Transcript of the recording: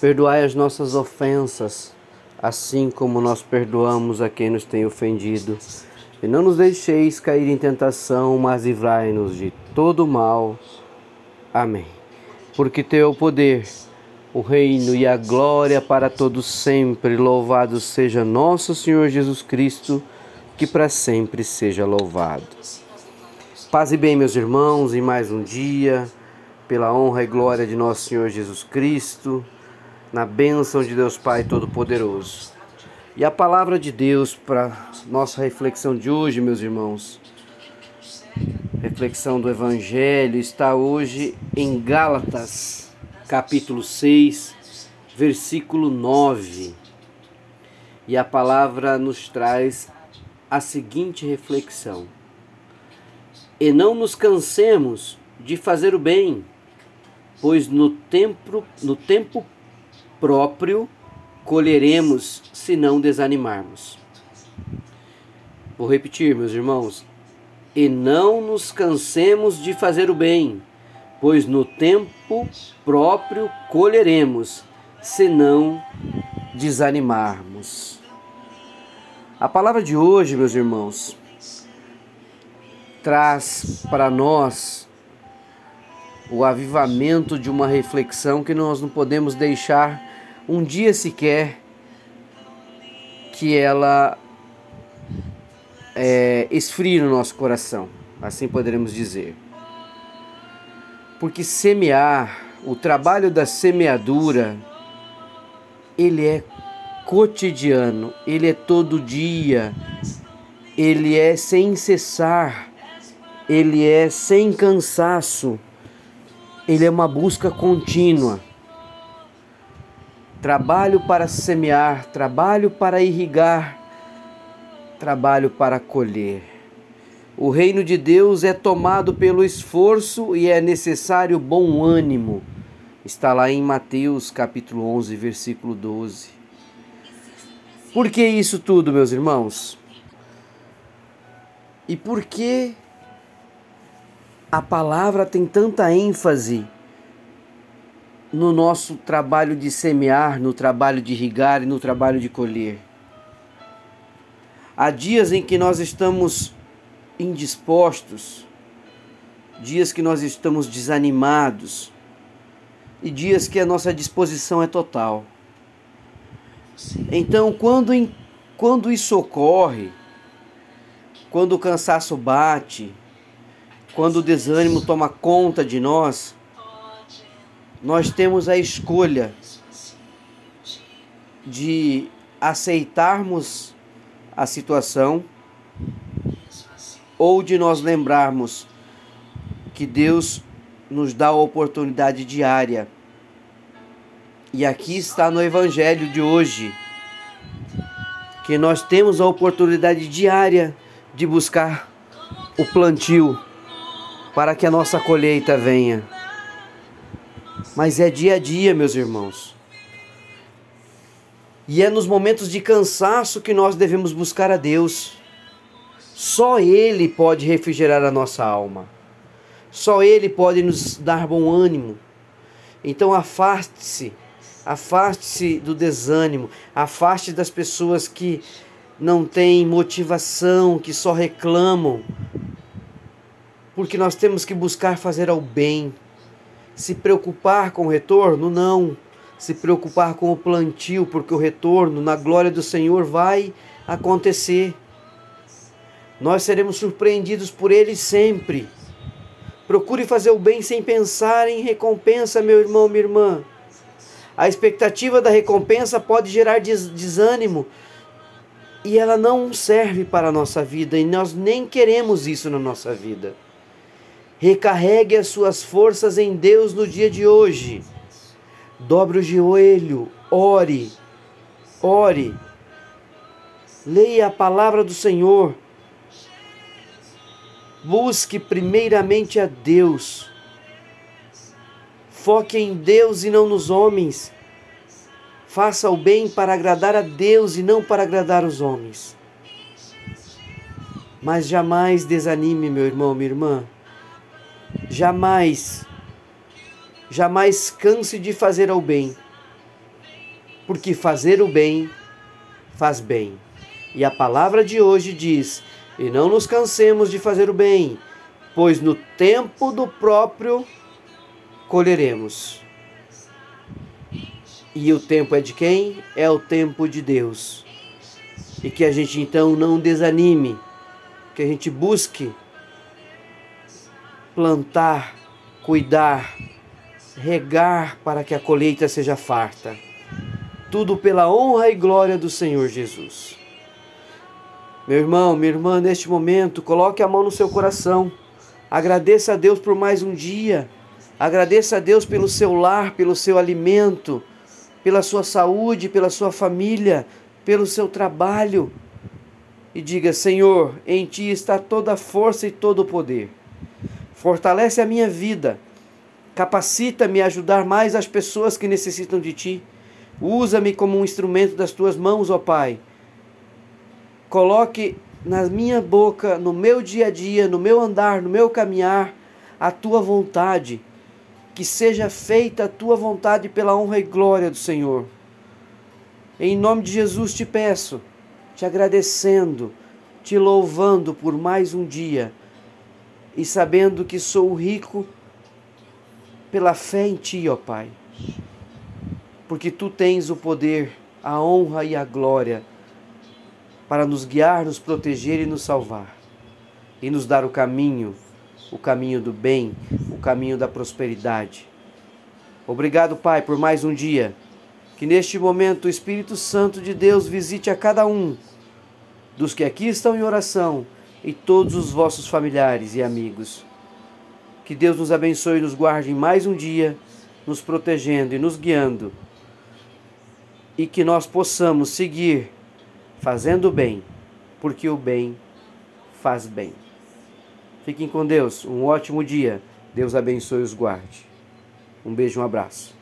Perdoai as nossas ofensas, assim como nós perdoamos a quem nos tem ofendido. E não nos deixeis cair em tentação, mas livrai-nos de todo mal. Amém. Porque teu é o poder, o reino e a glória para todos sempre. Louvado seja nosso Senhor Jesus Cristo, que para sempre seja louvado. Paz e bem, meus irmãos, em mais um dia, pela honra e glória de nosso Senhor Jesus Cristo na bênção de Deus Pai Todo-Poderoso. E a palavra de Deus para nossa reflexão de hoje, meus irmãos, reflexão do Evangelho, está hoje em Gálatas, capítulo 6, versículo 9. E a palavra nos traz a seguinte reflexão: E não nos cansemos de fazer o bem, pois no tempo, no tempo próprio colheremos se não desanimarmos. Vou repetir, meus irmãos. E não nos cansemos de fazer o bem, pois no tempo próprio colheremos, se não desanimarmos. A palavra de hoje, meus irmãos, traz para nós o avivamento de uma reflexão que nós não podemos deixar um dia sequer que ela é, esfrie no nosso coração, assim poderemos dizer. Porque semear, o trabalho da semeadura, ele é cotidiano, ele é todo dia, ele é sem cessar, ele é sem cansaço, ele é uma busca contínua. Trabalho para semear, trabalho para irrigar, trabalho para colher. O reino de Deus é tomado pelo esforço e é necessário bom ânimo. Está lá em Mateus capítulo 11, versículo 12. Por que isso tudo, meus irmãos? E por que a palavra tem tanta ênfase no nosso trabalho de semear, no trabalho de irrigar e no trabalho de colher. Há dias em que nós estamos indispostos, dias que nós estamos desanimados e dias que a nossa disposição é total. Então, quando, quando isso ocorre, quando o cansaço bate, quando o desânimo toma conta de nós, nós temos a escolha de aceitarmos a situação ou de nós lembrarmos que Deus nos dá a oportunidade diária. E aqui está no Evangelho de hoje que nós temos a oportunidade diária de buscar o plantio para que a nossa colheita venha mas é dia a dia, meus irmãos. E é nos momentos de cansaço que nós devemos buscar a Deus. Só Ele pode refrigerar a nossa alma. Só Ele pode nos dar bom ânimo. Então afaste-se, afaste-se do desânimo, afaste das pessoas que não têm motivação, que só reclamam. Porque nós temos que buscar fazer ao bem se preocupar com o retorno? Não. Se preocupar com o plantio, porque o retorno na glória do Senhor vai acontecer. Nós seremos surpreendidos por Ele sempre. Procure fazer o bem sem pensar em recompensa, meu irmão, minha irmã. A expectativa da recompensa pode gerar desânimo e ela não serve para a nossa vida e nós nem queremos isso na nossa vida. Recarregue as suas forças em Deus no dia de hoje. Dobre o joelho, ore, ore. Leia a palavra do Senhor. Busque primeiramente a Deus. Foque em Deus e não nos homens. Faça o bem para agradar a Deus e não para agradar os homens. Mas jamais desanime, meu irmão, minha irmã. Jamais, jamais canse de fazer o bem. Porque fazer o bem faz bem. E a palavra de hoje diz: E não nos cansemos de fazer o bem, pois no tempo do próprio colheremos. E o tempo é de quem? É o tempo de Deus. E que a gente então não desanime, que a gente busque plantar, cuidar, regar para que a colheita seja farta. Tudo pela honra e glória do Senhor Jesus. Meu irmão, minha irmã, neste momento, coloque a mão no seu coração. Agradeça a Deus por mais um dia. Agradeça a Deus pelo seu lar, pelo seu alimento pela sua saúde, pela sua família, pelo seu trabalho. E diga: Senhor, em ti está toda a força e todo o poder. Fortalece a minha vida. Capacita-me a ajudar mais as pessoas que necessitam de ti. Usa-me como um instrumento das tuas mãos, ó Pai. Coloque na minha boca, no meu dia a dia, no meu andar, no meu caminhar, a tua vontade que seja feita a tua vontade pela honra e glória do Senhor. Em nome de Jesus te peço, te agradecendo, te louvando por mais um dia e sabendo que sou rico pela fé em ti, ó Pai. Porque tu tens o poder, a honra e a glória para nos guiar, nos proteger e nos salvar e nos dar o caminho o caminho do bem, o caminho da prosperidade. Obrigado, Pai, por mais um dia. Que neste momento o Espírito Santo de Deus visite a cada um dos que aqui estão em oração e todos os vossos familiares e amigos. Que Deus nos abençoe e nos guarde em mais um dia, nos protegendo e nos guiando. E que nós possamos seguir fazendo o bem, porque o bem faz bem. Fiquem com Deus. Um ótimo dia. Deus abençoe e os guarde. Um beijo, um abraço.